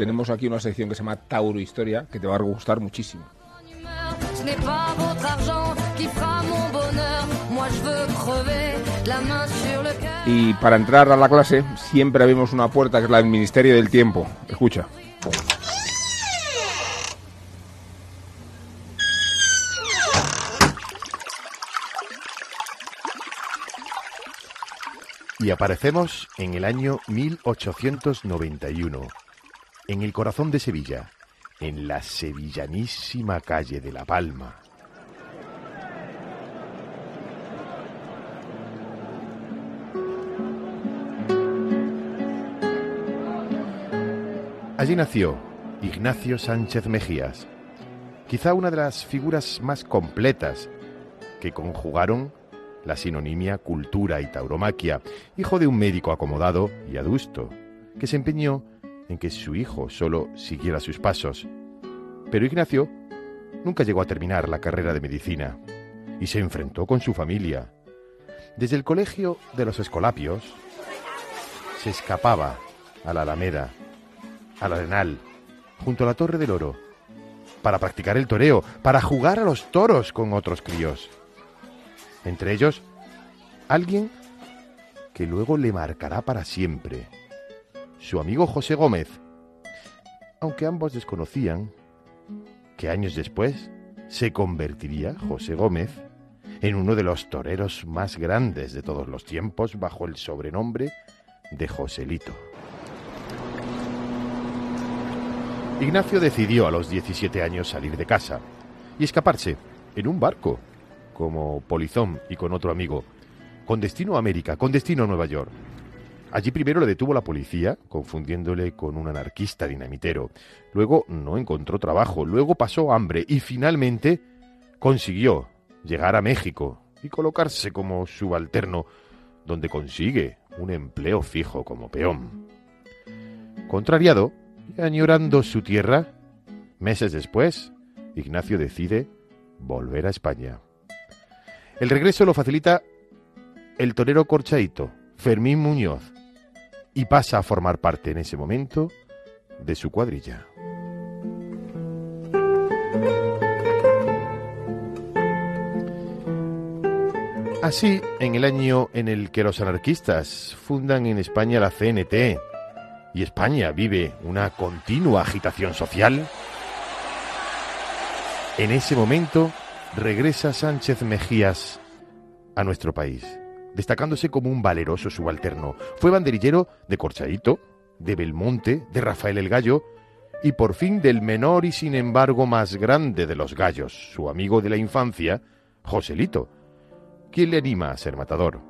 tenemos aquí una sección que se llama Tauro Historia, que te va a gustar muchísimo. Y para entrar a la clase siempre abrimos una puerta que es la del Ministerio del Tiempo. Escucha. Y aparecemos en el año 1891, en el corazón de Sevilla, en la sevillanísima calle de La Palma. Allí nació Ignacio Sánchez Mejías, quizá una de las figuras más completas que conjugaron la sinonimia cultura y tauromaquia, hijo de un médico acomodado y adusto, que se empeñó en que su hijo solo siguiera sus pasos. Pero Ignacio nunca llegó a terminar la carrera de medicina y se enfrentó con su familia. Desde el colegio de los Escolapios se escapaba a la Alameda, al Arenal, junto a la Torre del Oro, para practicar el toreo, para jugar a los toros con otros críos. Entre ellos, alguien que luego le marcará para siempre, su amigo José Gómez, aunque ambos desconocían que años después se convertiría José Gómez en uno de los toreros más grandes de todos los tiempos bajo el sobrenombre de Joselito. Ignacio decidió a los 17 años salir de casa y escaparse en un barco como polizón y con otro amigo, con destino a América, con destino a Nueva York. Allí primero le detuvo la policía, confundiéndole con un anarquista dinamitero. Luego no encontró trabajo, luego pasó hambre y finalmente consiguió llegar a México y colocarse como subalterno, donde consigue un empleo fijo como peón. Contrariado y añorando su tierra, meses después, Ignacio decide volver a España. El regreso lo facilita el torero corchaito, Fermín Muñoz, y pasa a formar parte en ese momento de su cuadrilla. Así, en el año en el que los anarquistas fundan en España la CNT y España vive una continua agitación social, en ese momento regresa Sánchez Mejías a nuestro país, destacándose como un valeroso subalterno. Fue banderillero de Corchaito, de Belmonte, de Rafael el Gallo y por fin del menor y sin embargo más grande de los gallos, su amigo de la infancia, Joselito, quien le anima a ser matador.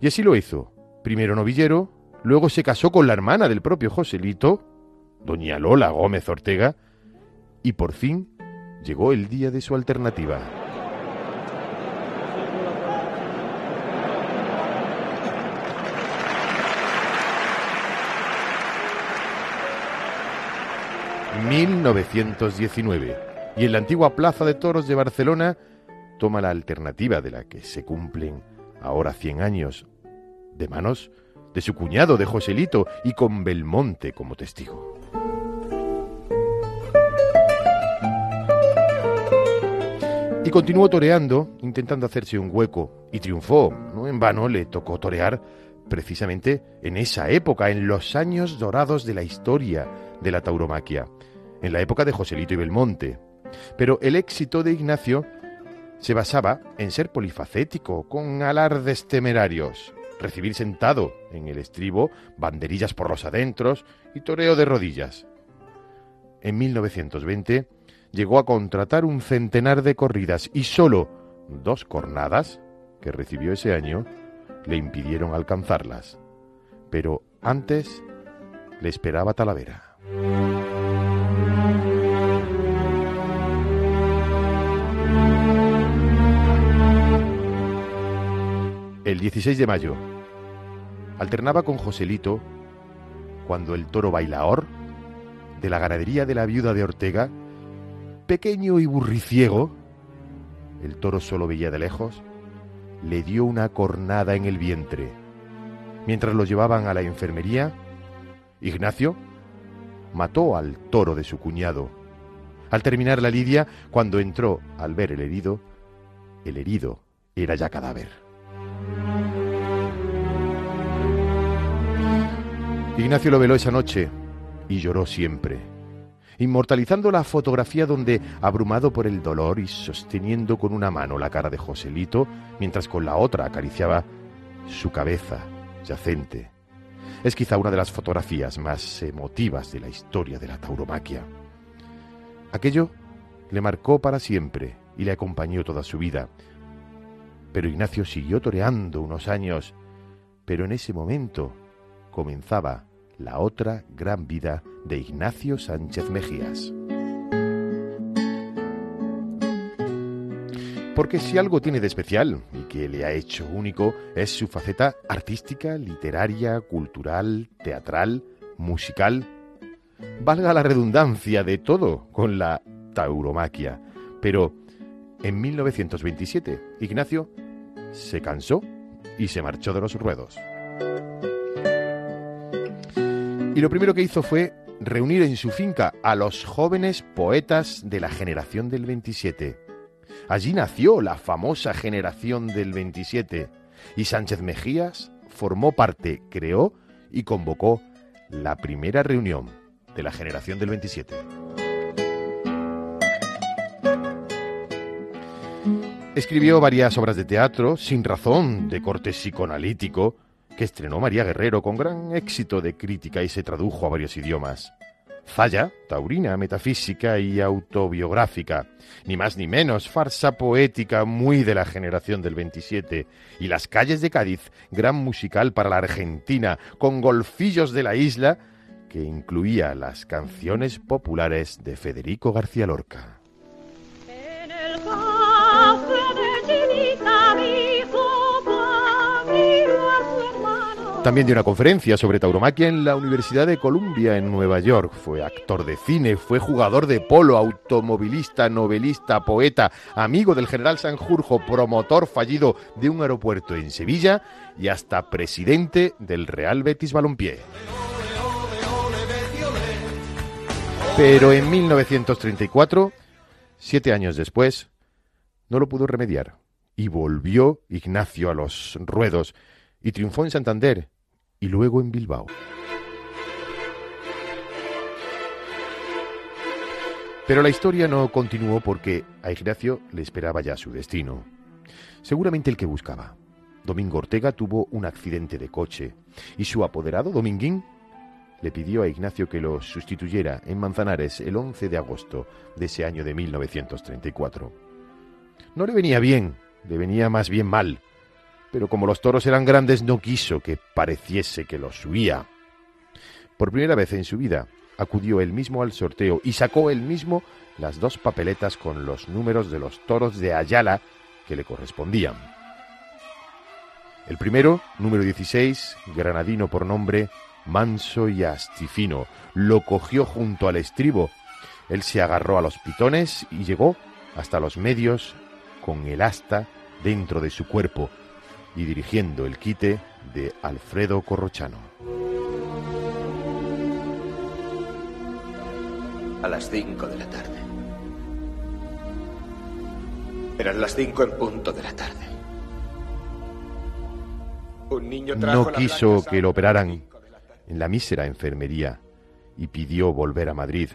Y así lo hizo, primero novillero, luego se casó con la hermana del propio Joselito, doña Lola Gómez Ortega, y por fin llegó el día de su alternativa. ...1919... ...y en la antigua Plaza de Toros de Barcelona... ...toma la alternativa de la que se cumplen... ...ahora 100 años... ...de manos de su cuñado, de Joselito... ...y con Belmonte como testigo. Y continuó toreando, intentando hacerse un hueco, y triunfó. No en vano le tocó torear precisamente en esa época, en los años dorados de la historia de la tauromaquia, en la época de Joselito y Belmonte. Pero el éxito de Ignacio se basaba en ser polifacético, con alardes temerarios, recibir sentado en el estribo banderillas por los adentros y toreo de rodillas. En 1920 llegó a contratar un centenar de corridas y solo dos cornadas que recibió ese año le impidieron alcanzarlas. Pero antes le esperaba Talavera. El 16 de mayo alternaba con Joselito cuando el toro bailaor de la ganadería de la viuda de Ortega pequeño y burriciego, el toro solo veía de lejos, le dio una cornada en el vientre. Mientras lo llevaban a la enfermería, Ignacio mató al toro de su cuñado. Al terminar la lidia, cuando entró al ver el herido, el herido era ya cadáver. Ignacio lo veló esa noche y lloró siempre, inmortalizando la fotografía donde, abrumado por el dolor y sosteniendo con una mano la cara de Joselito, mientras con la otra acariciaba su cabeza yacente. Es quizá una de las fotografías más emotivas de la historia de la tauromaquia. Aquello le marcó para siempre y le acompañó toda su vida. Pero Ignacio siguió toreando unos años, pero en ese momento comenzaba la otra gran vida de Ignacio Sánchez Mejías. Porque si algo tiene de especial y que le ha hecho único es su faceta artística, literaria, cultural, teatral, musical. Valga la redundancia de todo con la tauromaquia. Pero en 1927 Ignacio se cansó y se marchó de los ruedos. Y lo primero que hizo fue reunir en su finca a los jóvenes poetas de la generación del 27. Allí nació la famosa generación del 27 y Sánchez Mejías formó parte, creó y convocó la primera reunión de la generación del 27. Escribió varias obras de teatro, sin razón, de corte psicoanalítico, que estrenó María Guerrero con gran éxito de crítica y se tradujo a varios idiomas. Falla, taurina, metafísica y autobiográfica. Ni más ni menos, farsa poética muy de la generación del 27. Y Las calles de Cádiz, gran musical para la Argentina, con golfillos de la isla, que incluía las canciones populares de Federico García Lorca. También dio una conferencia sobre tauromaquia en la Universidad de Columbia en Nueva York. Fue actor de cine, fue jugador de polo, automovilista, novelista, poeta, amigo del general Sanjurjo, promotor fallido de un aeropuerto en Sevilla y hasta presidente del Real Betis Balompié. Pero en 1934, siete años después, no lo pudo remediar y volvió Ignacio a los ruedos y triunfó en Santander y luego en Bilbao. Pero la historia no continuó porque a Ignacio le esperaba ya su destino. Seguramente el que buscaba. Domingo Ortega tuvo un accidente de coche y su apoderado, Dominguín, le pidió a Ignacio que lo sustituyera en Manzanares el 11 de agosto de ese año de 1934. No le venía bien, le venía más bien mal, pero como los toros eran grandes no quiso que pareciese que los huía. Por primera vez en su vida acudió él mismo al sorteo y sacó él mismo las dos papeletas con los números de los toros de Ayala que le correspondían. El primero, número 16, granadino por nombre, manso y astifino, lo cogió junto al estribo. Él se agarró a los pitones y llegó hasta los medios con el asta dentro de su cuerpo, y dirigiendo el quite de Alfredo Corrochano. A las cinco de la tarde. Eran las cinco en punto de la tarde. Un niño no quiso que lo operaran en la mísera enfermería y pidió volver a Madrid.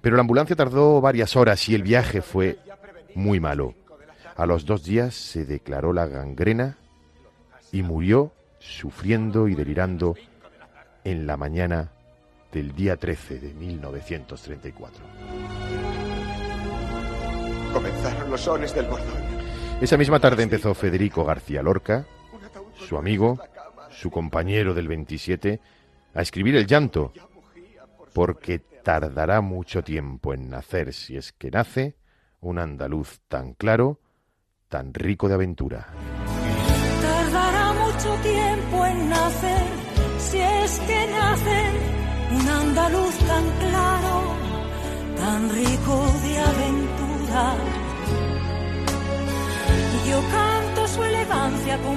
Pero la ambulancia tardó varias horas y el viaje fue muy malo. A los dos días se declaró la gangrena y murió sufriendo y delirando en la mañana del día 13 de 1934. Comenzaron los sones del bordón. Esa misma tarde empezó Federico García Lorca, su amigo, su compañero del 27, a escribir el llanto, porque tardará mucho tiempo en nacer, si es que nace, un andaluz tan claro, tan rico de aventura que nace un andaluz tan claro, tan rico de aventura. Yo canto su elegancia con